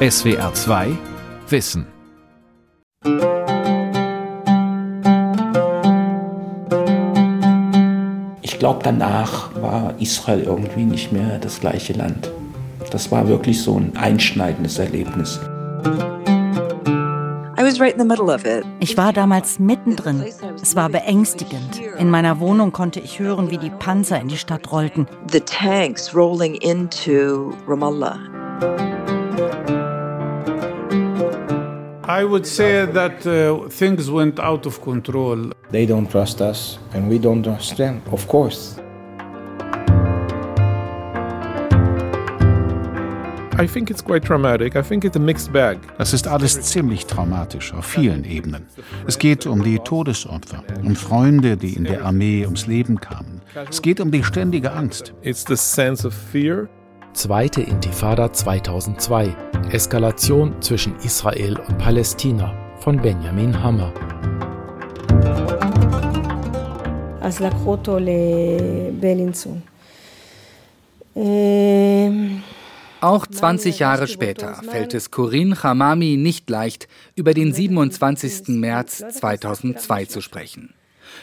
SWR 2 Wissen. Ich glaube, danach war Israel irgendwie nicht mehr das gleiche Land. Das war wirklich so ein einschneidendes Erlebnis. Ich war damals mittendrin. Es war beängstigend. In meiner Wohnung konnte ich hören, wie die Panzer in die Stadt rollten. The tanks rolling into Ramallah. I would say that uh, things went out of control. They don't trust us and we don't trust them, of course. I think it's quite traumatic. I think it's a mixed bag. Das ist alles ziemlich traumatisch auf vielen Ebenen. Es geht um die Todesopfer, um Freunde, die in der Armee ums Leben kamen. Es geht um die ständige Angst. It's the sense of fear. Zweite Intifada 2002. Eskalation zwischen Israel und Palästina von Benjamin Hammer. אז לקחו אותו לבלינסון. Auch 20 Jahre später fällt es Corinne Hamami nicht leicht, über den 27. März 2002 zu sprechen.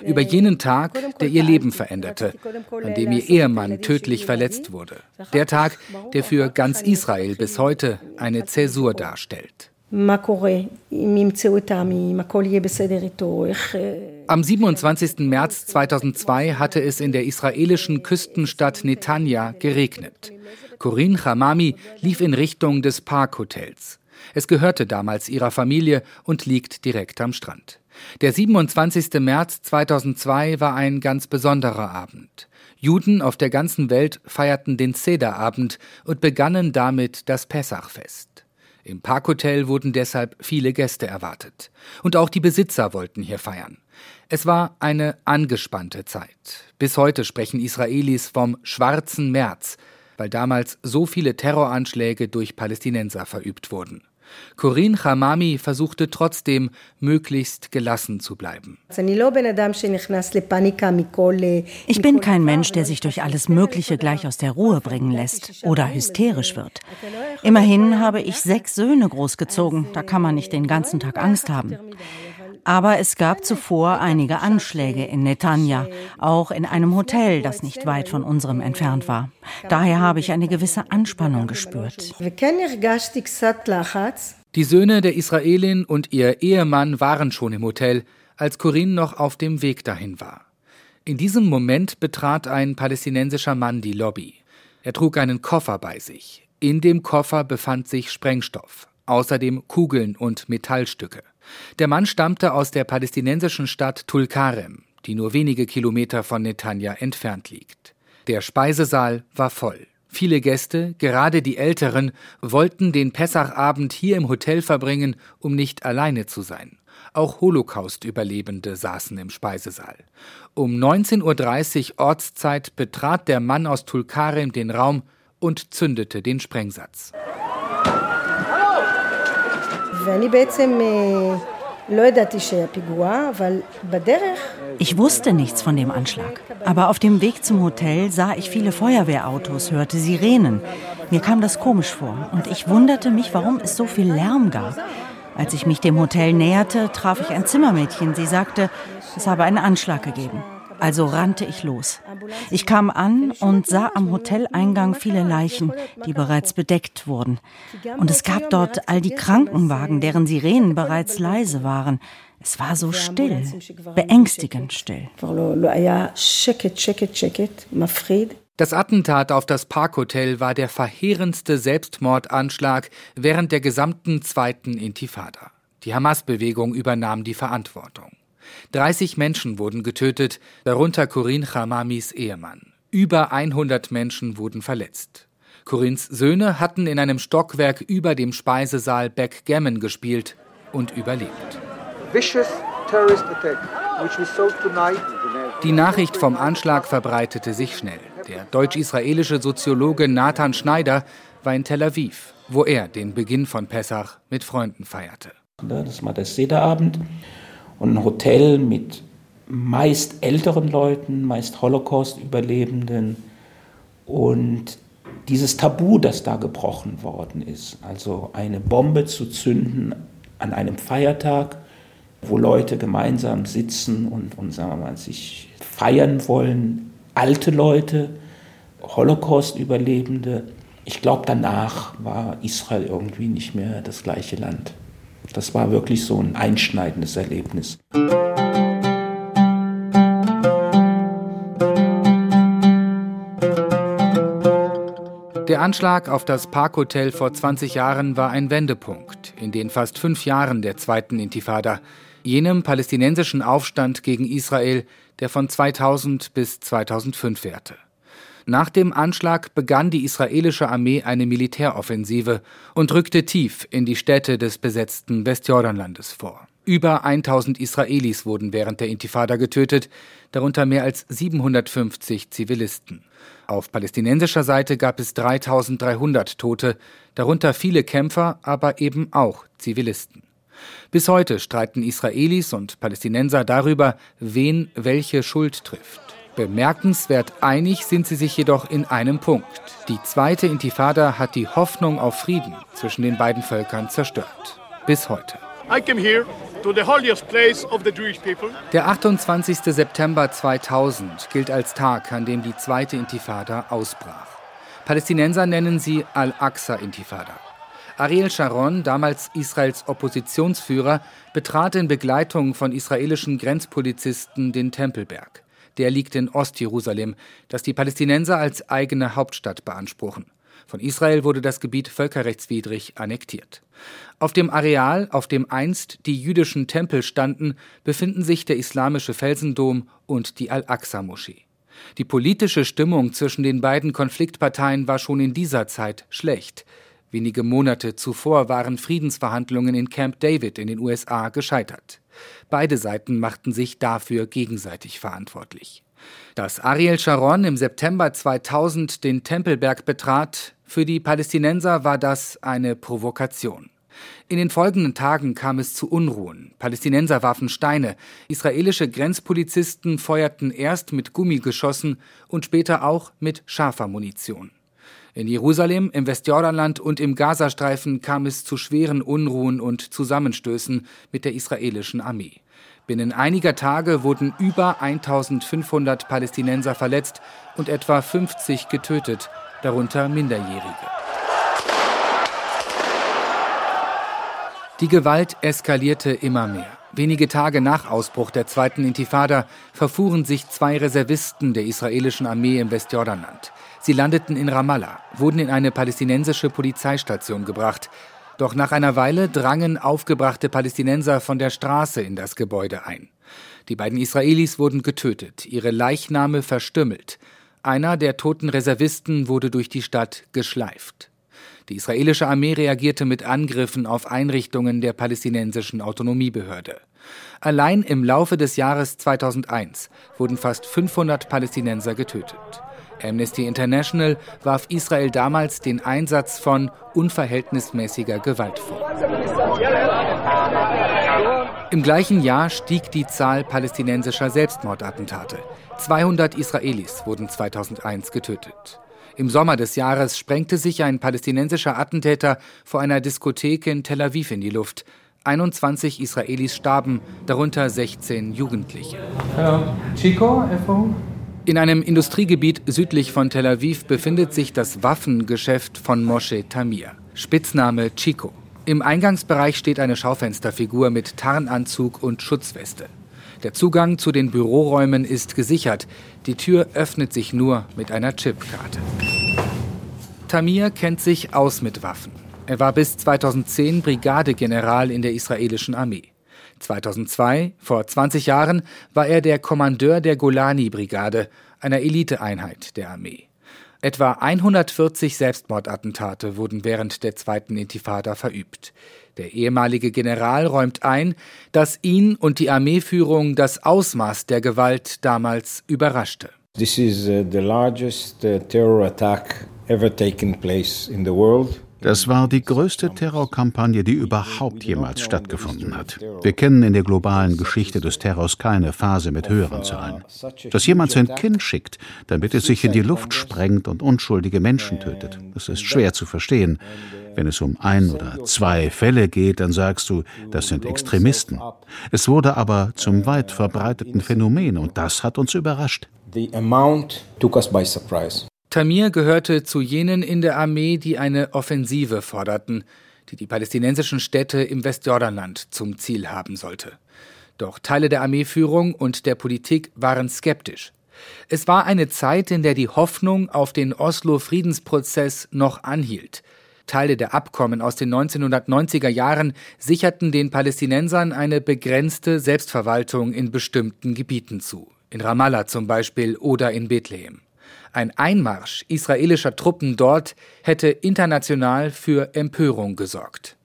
Über jenen Tag, der ihr Leben veränderte, an dem ihr Ehemann tödlich verletzt wurde. Der Tag, der für ganz Israel bis heute eine Zäsur darstellt. Am 27. März 2002 hatte es in der israelischen Küstenstadt Netanya geregnet. Corinne Hamami lief in Richtung des Parkhotels. Es gehörte damals ihrer Familie und liegt direkt am Strand. Der 27. März 2002 war ein ganz besonderer Abend. Juden auf der ganzen Welt feierten den Sederabend und begannen damit das Pessachfest. Im Parkhotel wurden deshalb viele Gäste erwartet. Und auch die Besitzer wollten hier feiern. Es war eine angespannte Zeit. Bis heute sprechen Israelis vom schwarzen März, weil damals so viele Terroranschläge durch Palästinenser verübt wurden. Corinne Hamami versuchte trotzdem, möglichst gelassen zu bleiben. Ich bin kein Mensch, der sich durch alles Mögliche gleich aus der Ruhe bringen lässt oder hysterisch wird. Immerhin habe ich sechs Söhne großgezogen, da kann man nicht den ganzen Tag Angst haben. Aber es gab zuvor einige Anschläge in Netanya, auch in einem Hotel, das nicht weit von unserem entfernt war. Daher habe ich eine gewisse Anspannung gespürt. Die Söhne der Israelin und ihr Ehemann waren schon im Hotel, als Corinne noch auf dem Weg dahin war. In diesem Moment betrat ein palästinensischer Mann die Lobby. Er trug einen Koffer bei sich. In dem Koffer befand sich Sprengstoff, außerdem Kugeln und Metallstücke. Der Mann stammte aus der palästinensischen Stadt Tulkarem, die nur wenige Kilometer von Netanya entfernt liegt. Der Speisesaal war voll. Viele Gäste, gerade die Älteren, wollten den Pessachabend hier im Hotel verbringen, um nicht alleine zu sein. Auch Holocaust-Überlebende saßen im Speisesaal. Um 19.30 Uhr Ortszeit betrat der Mann aus Tulkarem den Raum und zündete den Sprengsatz. Ich wusste nichts von dem Anschlag. Aber auf dem Weg zum Hotel sah ich viele Feuerwehrautos, hörte Sirenen. Mir kam das komisch vor und ich wunderte mich, warum es so viel Lärm gab. Als ich mich dem Hotel näherte, traf ich ein Zimmermädchen. Sie sagte, es habe einen Anschlag gegeben. Also rannte ich los. Ich kam an und sah am Hoteleingang viele Leichen, die bereits bedeckt wurden. Und es gab dort all die Krankenwagen, deren Sirenen bereits leise waren. Es war so still, beängstigend still. Das Attentat auf das Parkhotel war der verheerendste Selbstmordanschlag während der gesamten zweiten Intifada. Die Hamas-Bewegung übernahm die Verantwortung. 30 Menschen wurden getötet, darunter Corinne Hamamis Ehemann. Über 100 Menschen wurden verletzt. Corins Söhne hatten in einem Stockwerk über dem Speisesaal Backgammon gespielt und überlebt. Die Nachricht vom Anschlag verbreitete sich schnell. Der deutsch-israelische Soziologe Nathan Schneider war in Tel Aviv, wo er den Beginn von Pessach mit Freunden feierte. Das war der Sederabend und ein Hotel mit meist älteren Leuten, meist Holocaust-Überlebenden. Und dieses Tabu, das da gebrochen worden ist, also eine Bombe zu zünden an einem Feiertag, wo Leute gemeinsam sitzen und, und sagen wir mal, sich feiern wollen, alte Leute, Holocaust-Überlebende. Ich glaube, danach war Israel irgendwie nicht mehr das gleiche Land. Das war wirklich so ein einschneidendes Erlebnis. Der Anschlag auf das Parkhotel vor 20 Jahren war ein Wendepunkt in den fast fünf Jahren der zweiten Intifada, jenem palästinensischen Aufstand gegen Israel, der von 2000 bis 2005 währte. Nach dem Anschlag begann die israelische Armee eine Militäroffensive und rückte tief in die Städte des besetzten Westjordanlandes vor. Über 1000 Israelis wurden während der Intifada getötet, darunter mehr als 750 Zivilisten. Auf palästinensischer Seite gab es 3300 Tote, darunter viele Kämpfer, aber eben auch Zivilisten. Bis heute streiten Israelis und Palästinenser darüber, wen welche Schuld trifft. Bemerkenswert einig sind sie sich jedoch in einem Punkt. Die zweite Intifada hat die Hoffnung auf Frieden zwischen den beiden Völkern zerstört. Bis heute. Der 28. September 2000 gilt als Tag, an dem die zweite Intifada ausbrach. Palästinenser nennen sie Al-Aqsa-Intifada. Ariel Sharon, damals Israels Oppositionsführer, betrat in Begleitung von israelischen Grenzpolizisten den Tempelberg. Der liegt in Ostjerusalem, das die Palästinenser als eigene Hauptstadt beanspruchen. Von Israel wurde das Gebiet völkerrechtswidrig annektiert. Auf dem Areal, auf dem einst die jüdischen Tempel standen, befinden sich der islamische Felsendom und die Al-Aqsa-Moschee. Die politische Stimmung zwischen den beiden Konfliktparteien war schon in dieser Zeit schlecht. Wenige Monate zuvor waren Friedensverhandlungen in Camp David in den USA gescheitert. Beide Seiten machten sich dafür gegenseitig verantwortlich. Dass Ariel Sharon im September 2000 den Tempelberg betrat, für die Palästinenser war das eine Provokation. In den folgenden Tagen kam es zu Unruhen. Palästinenser warfen Steine, israelische Grenzpolizisten feuerten erst mit Gummigeschossen und später auch mit scharfer Munition. In Jerusalem, im Westjordanland und im Gazastreifen kam es zu schweren Unruhen und Zusammenstößen mit der israelischen Armee. Binnen einiger Tage wurden über 1500 Palästinenser verletzt und etwa 50 getötet, darunter Minderjährige. Die Gewalt eskalierte immer mehr. Wenige Tage nach Ausbruch der zweiten Intifada verfuhren sich zwei Reservisten der israelischen Armee im Westjordanland. Sie landeten in Ramallah, wurden in eine palästinensische Polizeistation gebracht. Doch nach einer Weile drangen aufgebrachte Palästinenser von der Straße in das Gebäude ein. Die beiden Israelis wurden getötet, ihre Leichname verstümmelt. Einer der toten Reservisten wurde durch die Stadt geschleift. Die israelische Armee reagierte mit Angriffen auf Einrichtungen der palästinensischen Autonomiebehörde. Allein im Laufe des Jahres 2001 wurden fast 500 Palästinenser getötet. Amnesty International warf Israel damals den Einsatz von unverhältnismäßiger Gewalt vor. Im gleichen Jahr stieg die Zahl palästinensischer Selbstmordattentate. 200 Israelis wurden 2001 getötet. Im Sommer des Jahres sprengte sich ein palästinensischer Attentäter vor einer Diskothek in Tel Aviv in die Luft. 21 Israelis starben, darunter 16 Jugendliche. Hello. Chico, FO? In einem Industriegebiet südlich von Tel Aviv befindet sich das Waffengeschäft von Moshe Tamir, Spitzname Chico. Im Eingangsbereich steht eine Schaufensterfigur mit Tarnanzug und Schutzweste. Der Zugang zu den Büroräumen ist gesichert. Die Tür öffnet sich nur mit einer Chipkarte. Tamir kennt sich aus mit Waffen. Er war bis 2010 Brigadegeneral in der israelischen Armee. 2002, vor 20 Jahren, war er der Kommandeur der Golani-Brigade, einer Eliteeinheit der Armee. Etwa 140 Selbstmordattentate wurden während der zweiten Intifada verübt. Der ehemalige General räumt ein, dass ihn und die Armeeführung das Ausmaß der Gewalt damals überraschte. This is uh, the largest uh, terror attack ever taken place in the world. Das war die größte Terrorkampagne, die überhaupt jemals stattgefunden hat. Wir kennen in der globalen Geschichte des Terrors keine Phase mit höheren Zahlen. Dass jemand sein Kind schickt, damit es sich in die Luft sprengt und unschuldige Menschen tötet, das ist schwer zu verstehen. Wenn es um ein oder zwei Fälle geht, dann sagst du, das sind Extremisten. Es wurde aber zum weit verbreiteten Phänomen und das hat uns überrascht. The amount took us by surprise. Tamir gehörte zu jenen in der Armee, die eine Offensive forderten, die die palästinensischen Städte im Westjordanland zum Ziel haben sollte. Doch Teile der Armeeführung und der Politik waren skeptisch. Es war eine Zeit, in der die Hoffnung auf den Oslo-Friedensprozess noch anhielt. Teile der Abkommen aus den 1990er Jahren sicherten den Palästinensern eine begrenzte Selbstverwaltung in bestimmten Gebieten zu, in Ramallah zum Beispiel oder in Bethlehem. Ein Einmarsch israelischer Truppen dort hätte international für Empörung gesorgt.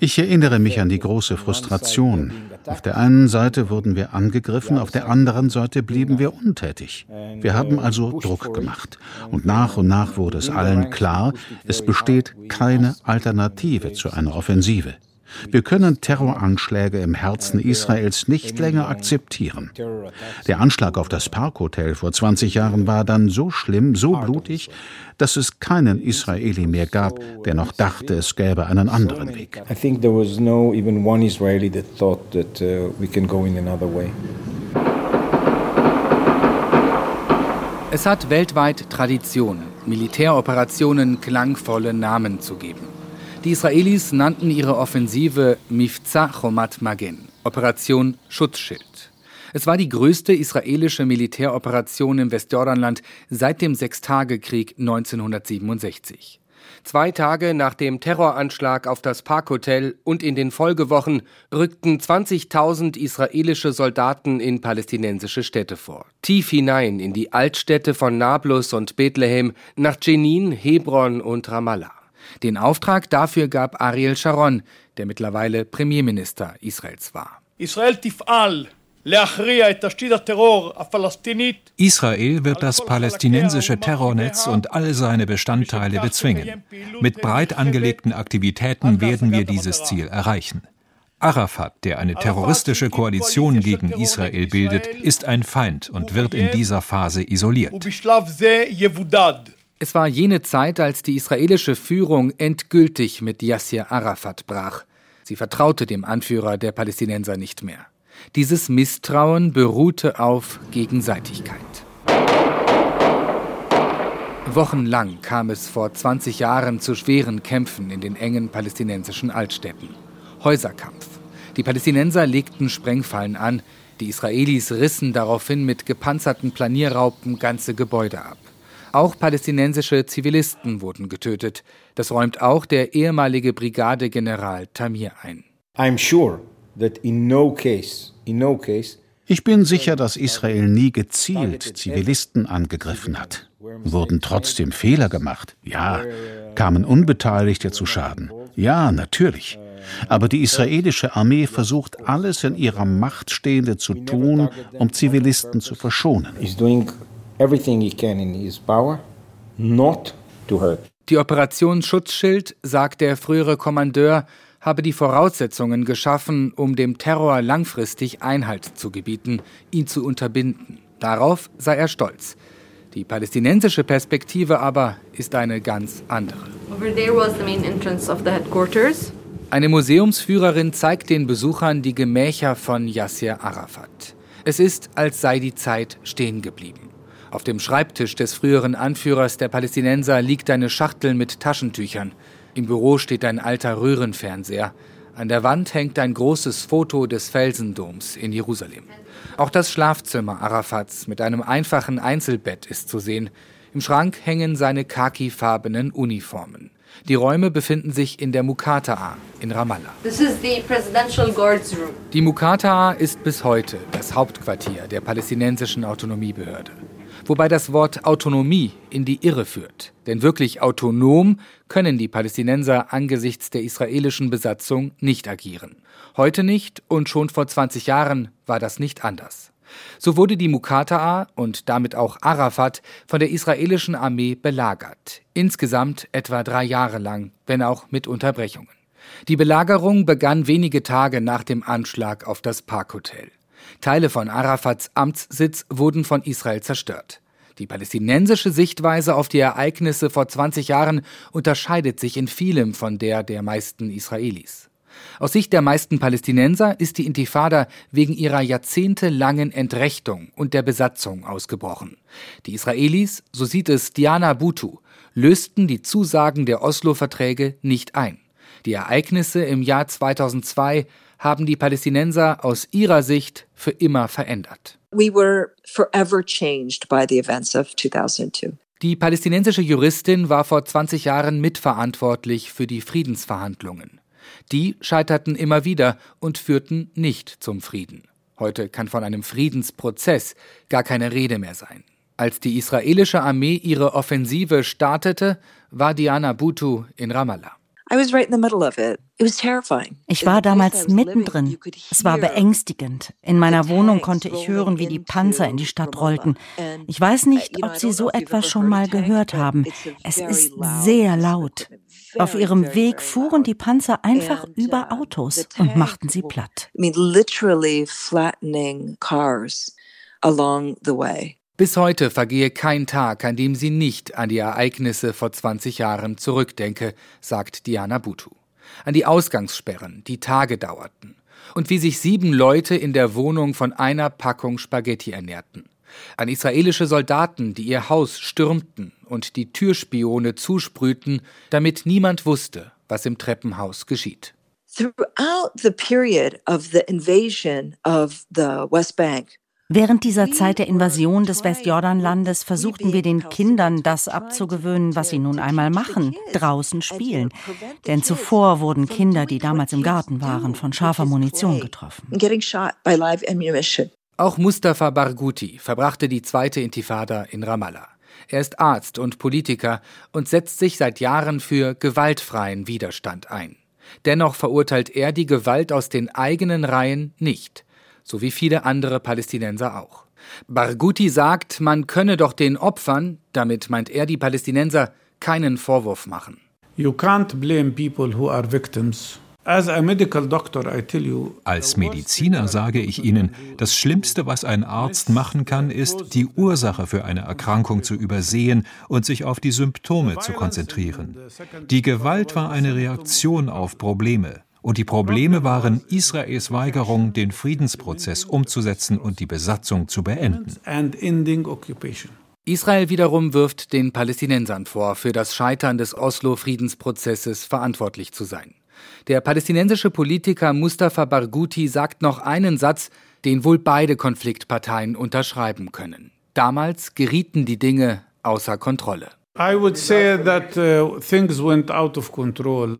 Ich erinnere mich an die große Frustration. Auf der einen Seite wurden wir angegriffen, auf der anderen Seite blieben wir untätig. Wir haben also Druck gemacht. Und nach und nach wurde es allen klar, es besteht keine Alternative zu einer Offensive. Wir können Terroranschläge im Herzen Israels nicht länger akzeptieren. Der Anschlag auf das Parkhotel vor 20 Jahren war dann so schlimm, so blutig, dass es keinen Israeli mehr gab, der noch dachte, es gäbe einen anderen Weg. Es hat weltweit Tradition, Militäroperationen klangvolle Namen zu geben. Die Israelis nannten ihre Offensive Mifza Chomat Magen, Operation Schutzschild. Es war die größte israelische Militäroperation im Westjordanland seit dem Sechstagekrieg 1967. Zwei Tage nach dem Terroranschlag auf das Parkhotel und in den Folgewochen rückten 20.000 israelische Soldaten in palästinensische Städte vor. Tief hinein in die Altstädte von Nablus und Bethlehem, nach Jenin, Hebron und Ramallah. Den Auftrag dafür gab Ariel Sharon, der mittlerweile Premierminister Israels war. Israel wird das palästinensische Terrornetz und all seine Bestandteile bezwingen. Mit breit angelegten Aktivitäten werden wir dieses Ziel erreichen. Arafat, der eine terroristische Koalition gegen Israel bildet, ist ein Feind und wird in dieser Phase isoliert. Es war jene Zeit, als die israelische Führung endgültig mit Yassir Arafat brach. Sie vertraute dem Anführer der Palästinenser nicht mehr. Dieses Misstrauen beruhte auf Gegenseitigkeit. Wochenlang kam es vor 20 Jahren zu schweren Kämpfen in den engen palästinensischen Altstädten. Häuserkampf. Die Palästinenser legten Sprengfallen an, die Israelis rissen daraufhin mit gepanzerten Planierraupen ganze Gebäude ab. Auch palästinensische Zivilisten wurden getötet. Das räumt auch der ehemalige Brigadegeneral Tamir ein. Ich bin sicher, dass Israel nie gezielt Zivilisten angegriffen hat. Wurden trotzdem Fehler gemacht? Ja. Kamen Unbeteiligte zu Schaden? Ja, natürlich. Aber die israelische Armee versucht alles in ihrer Macht Stehende zu tun, um Zivilisten zu verschonen everything he can in his power not to hurt. Die Operation Schutzschild, sagt der frühere Kommandeur, habe die Voraussetzungen geschaffen, um dem Terror langfristig Einhalt zu gebieten, ihn zu unterbinden. Darauf sei er stolz. Die palästinensische Perspektive aber ist eine ganz andere. Eine Museumsführerin zeigt den Besuchern die Gemächer von Yasser Arafat. Es ist, als sei die Zeit stehen geblieben. Auf dem Schreibtisch des früheren Anführers der Palästinenser liegt eine Schachtel mit Taschentüchern. Im Büro steht ein alter Röhrenfernseher. An der Wand hängt ein großes Foto des Felsendoms in Jerusalem. Auch das Schlafzimmer Arafats mit einem einfachen Einzelbett ist zu sehen. Im Schrank hängen seine khakifarbenen Uniformen. Die Räume befinden sich in der Mukata'a in Ramallah. Die Mukata'a ist bis heute das Hauptquartier der palästinensischen Autonomiebehörde wobei das Wort Autonomie in die Irre führt. Denn wirklich autonom können die Palästinenser angesichts der israelischen Besatzung nicht agieren. Heute nicht und schon vor 20 Jahren war das nicht anders. So wurde die Muqata'a und damit auch Arafat von der israelischen Armee belagert. Insgesamt etwa drei Jahre lang, wenn auch mit Unterbrechungen. Die Belagerung begann wenige Tage nach dem Anschlag auf das Parkhotel. Teile von Arafats Amtssitz wurden von Israel zerstört. Die palästinensische Sichtweise auf die Ereignisse vor 20 Jahren unterscheidet sich in vielem von der der meisten Israelis. Aus Sicht der meisten Palästinenser ist die Intifada wegen ihrer jahrzehntelangen Entrechtung und der Besatzung ausgebrochen. Die Israelis, so sieht es Diana Butu, lösten die Zusagen der Oslo-Verträge nicht ein. Die Ereignisse im Jahr 2002 haben die Palästinenser aus ihrer Sicht für immer verändert. We were forever changed by the events of 2002. Die palästinensische Juristin war vor 20 Jahren mitverantwortlich für die Friedensverhandlungen. Die scheiterten immer wieder und führten nicht zum Frieden. Heute kann von einem Friedensprozess gar keine Rede mehr sein. Als die israelische Armee ihre Offensive startete, war Diana Butu in Ramallah. Ich war damals mittendrin. Es war beängstigend. In meiner Wohnung konnte ich hören, wie die Panzer in die Stadt rollten. Ich weiß nicht, ob Sie so etwas schon mal gehört haben. Es ist sehr laut. Auf ihrem Weg fuhren die Panzer einfach über Autos und machten sie platt. Bis heute vergehe kein Tag, an dem sie nicht an die Ereignisse vor 20 Jahren zurückdenke, sagt Diana Butu. An die Ausgangssperren, die Tage dauerten. Und wie sich sieben Leute in der Wohnung von einer Packung Spaghetti ernährten an israelische Soldaten, die ihr Haus stürmten und die Türspione zusprühten, damit niemand wusste, was im Treppenhaus geschieht. Throughout the period of the invasion of the West Bank, Während dieser Zeit der Invasion des Westjordanlandes versuchten wir den Kindern das abzugewöhnen, was sie nun einmal machen, draußen spielen. Denn zuvor wurden Kinder, die damals im Garten waren, von scharfer Munition getroffen. Auch Mustafa Barghouti verbrachte die zweite Intifada in Ramallah. Er ist Arzt und Politiker und setzt sich seit Jahren für gewaltfreien Widerstand ein. Dennoch verurteilt er die Gewalt aus den eigenen Reihen nicht, so wie viele andere Palästinenser auch. Barghouti sagt, man könne doch den Opfern, damit meint er die Palästinenser, keinen Vorwurf machen. You can't blame people who are victims als Mediziner sage ich Ihnen, das Schlimmste, was ein Arzt machen kann, ist, die Ursache für eine Erkrankung zu übersehen und sich auf die Symptome zu konzentrieren. Die Gewalt war eine Reaktion auf Probleme. Und die Probleme waren Israels Weigerung, den Friedensprozess umzusetzen und die Besatzung zu beenden. Israel wiederum wirft den Palästinensern vor, für das Scheitern des Oslo-Friedensprozesses verantwortlich zu sein. Der palästinensische Politiker Mustafa Barghouti sagt noch einen Satz, den wohl beide Konfliktparteien unterschreiben können. Damals gerieten die Dinge außer Kontrolle. I would say that uh, things went out of control.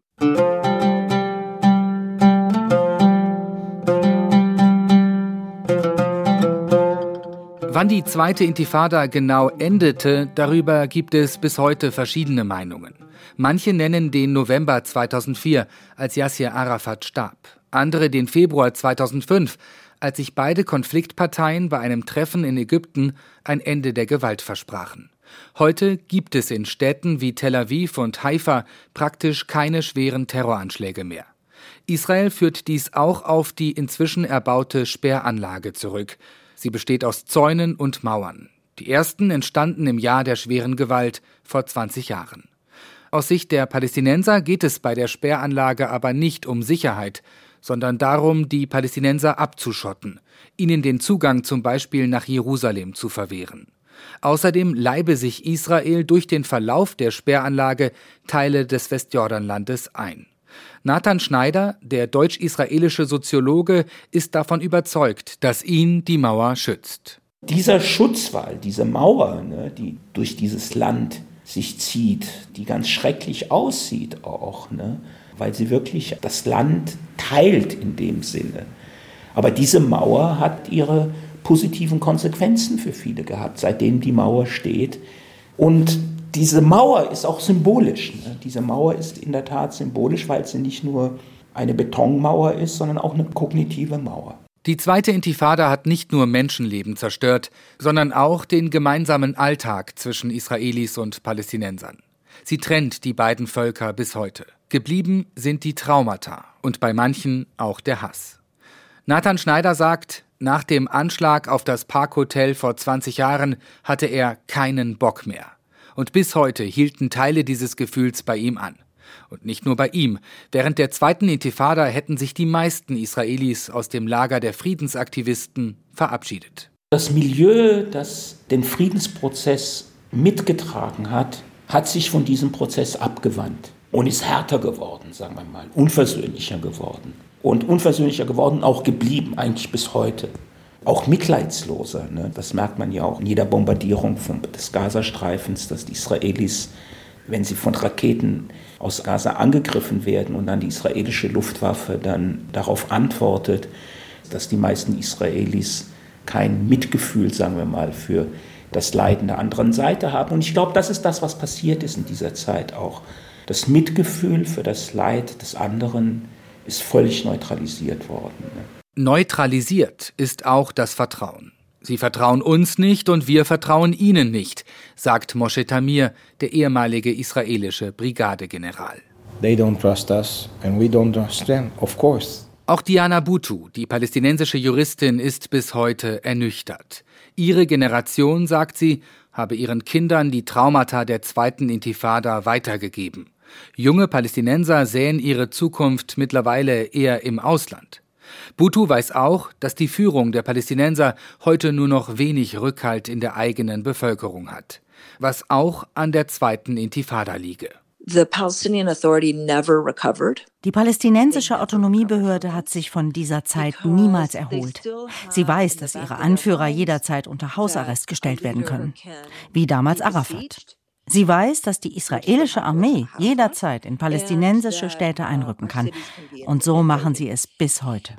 Wann die zweite Intifada genau endete, darüber gibt es bis heute verschiedene Meinungen. Manche nennen den November 2004, als Yassir Arafat starb. Andere den Februar 2005, als sich beide Konfliktparteien bei einem Treffen in Ägypten ein Ende der Gewalt versprachen. Heute gibt es in Städten wie Tel Aviv und Haifa praktisch keine schweren Terroranschläge mehr. Israel führt dies auch auf die inzwischen erbaute Sperranlage zurück. Sie besteht aus Zäunen und Mauern. Die ersten entstanden im Jahr der schweren Gewalt vor 20 Jahren. Aus Sicht der Palästinenser geht es bei der Sperranlage aber nicht um Sicherheit, sondern darum, die Palästinenser abzuschotten, ihnen den Zugang zum Beispiel nach Jerusalem zu verwehren. Außerdem leibe sich Israel durch den Verlauf der Sperranlage Teile des Westjordanlandes ein. Nathan Schneider, der deutsch-israelische Soziologe, ist davon überzeugt, dass ihn die Mauer schützt. Dieser Schutzwall, diese Mauer, ne, die durch dieses Land sich zieht, die ganz schrecklich aussieht auch, ne? weil sie wirklich das Land teilt in dem Sinne. Aber diese Mauer hat ihre positiven Konsequenzen für viele gehabt, seitdem die Mauer steht. Und diese Mauer ist auch symbolisch. Ne? Diese Mauer ist in der Tat symbolisch, weil sie nicht nur eine Betonmauer ist, sondern auch eine kognitive Mauer. Die zweite Intifada hat nicht nur Menschenleben zerstört, sondern auch den gemeinsamen Alltag zwischen Israelis und Palästinensern. Sie trennt die beiden Völker bis heute. Geblieben sind die Traumata und bei manchen auch der Hass. Nathan Schneider sagt, nach dem Anschlag auf das Parkhotel vor 20 Jahren hatte er keinen Bock mehr. Und bis heute hielten Teile dieses Gefühls bei ihm an. Und nicht nur bei ihm. Während der zweiten Intifada hätten sich die meisten Israelis aus dem Lager der Friedensaktivisten verabschiedet. Das Milieu, das den Friedensprozess mitgetragen hat, hat sich von diesem Prozess abgewandt und ist härter geworden, sagen wir mal, unversöhnlicher geworden. Und unversöhnlicher geworden, auch geblieben, eigentlich bis heute. Auch mitleidsloser. Ne? Das merkt man ja auch in jeder Bombardierung vom, des Gazastreifens, dass die Israelis, wenn sie von Raketen aus Gaza angegriffen werden und dann die israelische Luftwaffe dann darauf antwortet, dass die meisten Israelis kein Mitgefühl, sagen wir mal, für das Leiden der anderen Seite haben. Und ich glaube, das ist das, was passiert ist in dieser Zeit auch. Das Mitgefühl für das Leid des anderen ist völlig neutralisiert worden. Neutralisiert ist auch das Vertrauen. Sie vertrauen uns nicht und wir vertrauen ihnen nicht, sagt Moshe Tamir, der ehemalige israelische Brigadegeneral. They don't trust us and we don't trust them, of course. Auch Diana Butu, die palästinensische Juristin, ist bis heute ernüchtert. Ihre Generation, sagt sie, habe ihren Kindern die Traumata der zweiten Intifada weitergegeben. Junge Palästinenser sähen ihre Zukunft mittlerweile eher im Ausland. Butu weiß auch, dass die Führung der Palästinenser heute nur noch wenig Rückhalt in der eigenen Bevölkerung hat, was auch an der zweiten Intifada liege. Die palästinensische Autonomiebehörde hat sich von dieser Zeit niemals erholt. Sie weiß, dass ihre Anführer jederzeit unter Hausarrest gestellt werden können, wie damals Arafat. Sie weiß, dass die israelische Armee jederzeit in palästinensische Städte einrücken kann. Und so machen sie es bis heute.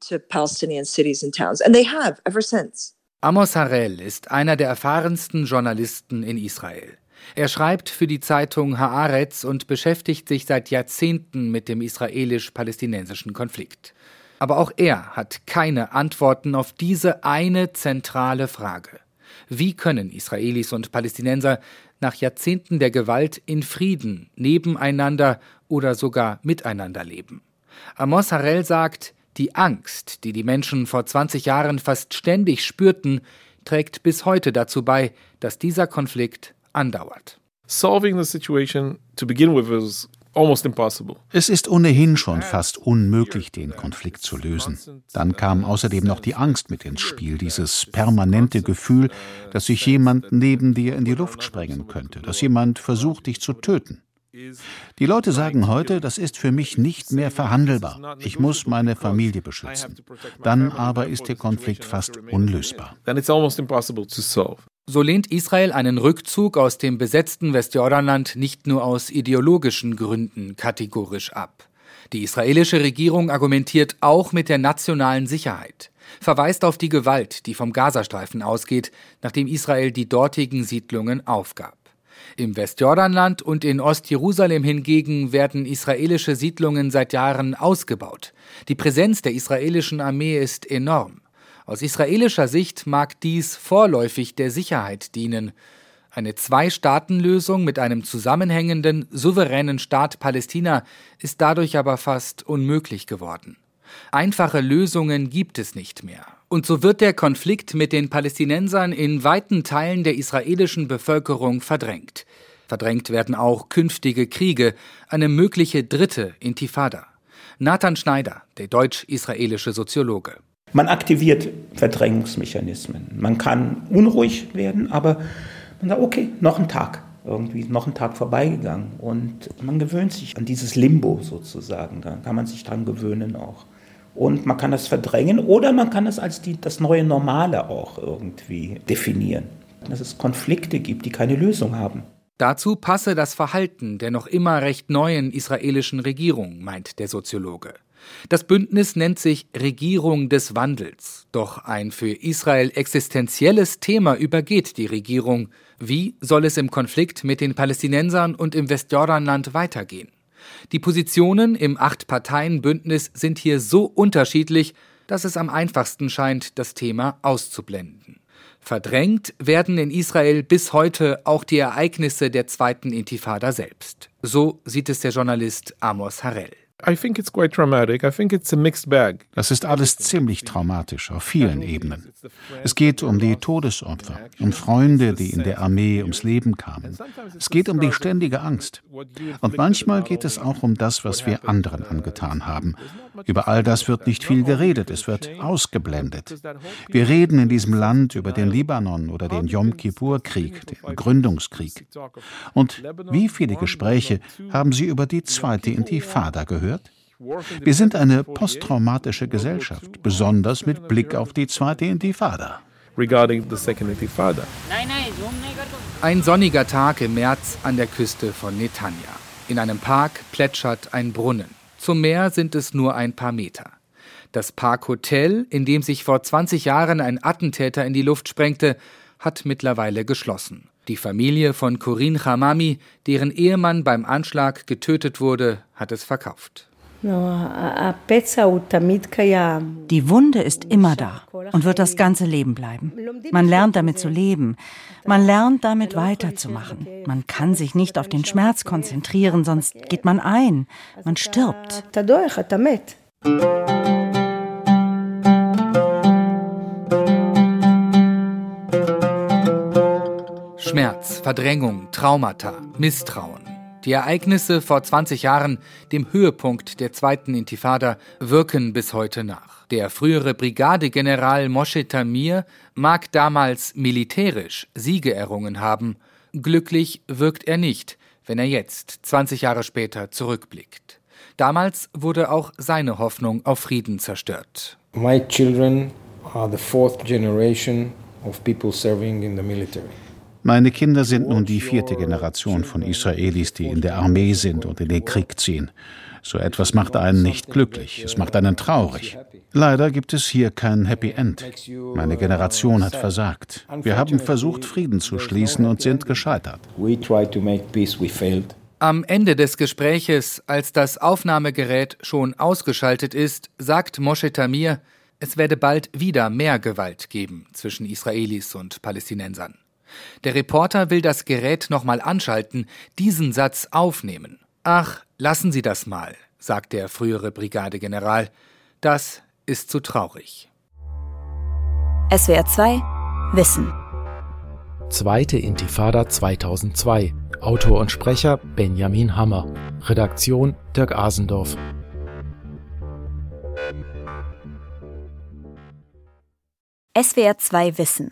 Amos Harel ist einer der erfahrensten Journalisten in Israel. Er schreibt für die Zeitung Haaretz und beschäftigt sich seit Jahrzehnten mit dem israelisch-palästinensischen Konflikt. Aber auch er hat keine Antworten auf diese eine zentrale Frage. Wie können Israelis und Palästinenser nach Jahrzehnten der Gewalt in Frieden, nebeneinander oder sogar miteinander leben. Amos Harel sagt, die Angst, die die Menschen vor 20 Jahren fast ständig spürten, trägt bis heute dazu bei, dass dieser Konflikt andauert. Solving the situation to begin with was es ist ohnehin schon fast unmöglich, den Konflikt zu lösen. Dann kam außerdem noch die Angst mit ins Spiel, dieses permanente Gefühl, dass sich jemand neben dir in die Luft sprengen könnte, dass jemand versucht, dich zu töten. Die Leute sagen heute, das ist für mich nicht mehr verhandelbar. Ich muss meine Familie beschützen. Dann aber ist der Konflikt fast unlösbar. So lehnt Israel einen Rückzug aus dem besetzten Westjordanland nicht nur aus ideologischen Gründen kategorisch ab. Die israelische Regierung argumentiert auch mit der nationalen Sicherheit, verweist auf die Gewalt, die vom Gazastreifen ausgeht, nachdem Israel die dortigen Siedlungen aufgab. Im Westjordanland und in Ostjerusalem hingegen werden israelische Siedlungen seit Jahren ausgebaut. Die Präsenz der israelischen Armee ist enorm. Aus israelischer Sicht mag dies vorläufig der Sicherheit dienen. Eine Zwei-Staaten-Lösung mit einem zusammenhängenden, souveränen Staat Palästina ist dadurch aber fast unmöglich geworden. Einfache Lösungen gibt es nicht mehr. Und so wird der Konflikt mit den Palästinensern in weiten Teilen der israelischen Bevölkerung verdrängt. Verdrängt werden auch künftige Kriege, eine mögliche dritte Intifada. Nathan Schneider, der deutsch-israelische Soziologe. Man aktiviert Verdrängungsmechanismen. Man kann unruhig werden, aber man sagt, okay, noch ein Tag. Irgendwie noch ein Tag vorbeigegangen. Und man gewöhnt sich an dieses Limbo sozusagen. Da kann man sich dran gewöhnen auch. Und man kann das verdrängen oder man kann es als die, das neue Normale auch irgendwie definieren. Dass es Konflikte gibt, die keine Lösung haben. Dazu passe das Verhalten der noch immer recht neuen israelischen Regierung, meint der Soziologe. Das Bündnis nennt sich Regierung des Wandels. Doch ein für Israel existenzielles Thema übergeht die Regierung. Wie soll es im Konflikt mit den Palästinensern und im Westjordanland weitergehen? Die Positionen im Acht-Parteien-Bündnis sind hier so unterschiedlich, dass es am einfachsten scheint, das Thema auszublenden. Verdrängt werden in Israel bis heute auch die Ereignisse der zweiten Intifada selbst. So sieht es der Journalist Amos Harel. Das ist alles ziemlich traumatisch auf vielen Ebenen. Es geht um die Todesopfer, um Freunde, die in der Armee ums Leben kamen. Es geht um die ständige Angst. Und manchmal geht es auch um das, was wir anderen angetan haben. Über all das wird nicht viel geredet, es wird ausgeblendet. Wir reden in diesem Land über den Libanon oder den Yom Kippur-Krieg, den Gründungskrieg. Und wie viele Gespräche haben Sie über die zweite Intifada gehört? gehört? Wir sind eine posttraumatische Gesellschaft, besonders mit Blick auf die zweite Intifada. Ein sonniger Tag im März an der Küste von Netanya. In einem Park plätschert ein Brunnen. Zum Meer sind es nur ein paar Meter. Das Park Hotel, in dem sich vor 20 Jahren ein Attentäter in die Luft sprengte, hat mittlerweile geschlossen. Die Familie von Corinne Chamami, deren Ehemann beim Anschlag getötet wurde, hat es verkauft. Die Wunde ist immer da und wird das ganze Leben bleiben. Man lernt damit zu leben. Man lernt damit weiterzumachen. Man kann sich nicht auf den Schmerz konzentrieren, sonst geht man ein. Man stirbt. Schmerz, Verdrängung, Traumata, Misstrauen. Die Ereignisse vor 20 Jahren, dem Höhepunkt der zweiten Intifada, wirken bis heute nach. Der frühere Brigadegeneral Moshe Tamir mag damals militärisch Siege errungen haben. Glücklich wirkt er nicht, wenn er jetzt, 20 Jahre später, zurückblickt. Damals wurde auch seine Hoffnung auf Frieden zerstört. My children are the fourth generation of people serving in the military. Meine Kinder sind nun die vierte Generation von Israelis, die in der Armee sind und in den Krieg ziehen. So etwas macht einen nicht glücklich, es macht einen traurig. Leider gibt es hier kein Happy End. Meine Generation hat versagt. Wir haben versucht, Frieden zu schließen und sind gescheitert. Am Ende des Gespräches, als das Aufnahmegerät schon ausgeschaltet ist, sagt Moshe Tamir, es werde bald wieder mehr Gewalt geben zwischen Israelis und Palästinensern. Der Reporter will das Gerät nochmal anschalten, diesen Satz aufnehmen. Ach, lassen Sie das mal, sagt der frühere Brigadegeneral. Das ist zu traurig. SWR 2 Wissen. Zweite Intifada 2002. Autor und Sprecher Benjamin Hammer. Redaktion Dirk Asendorf. SWR 2 Wissen.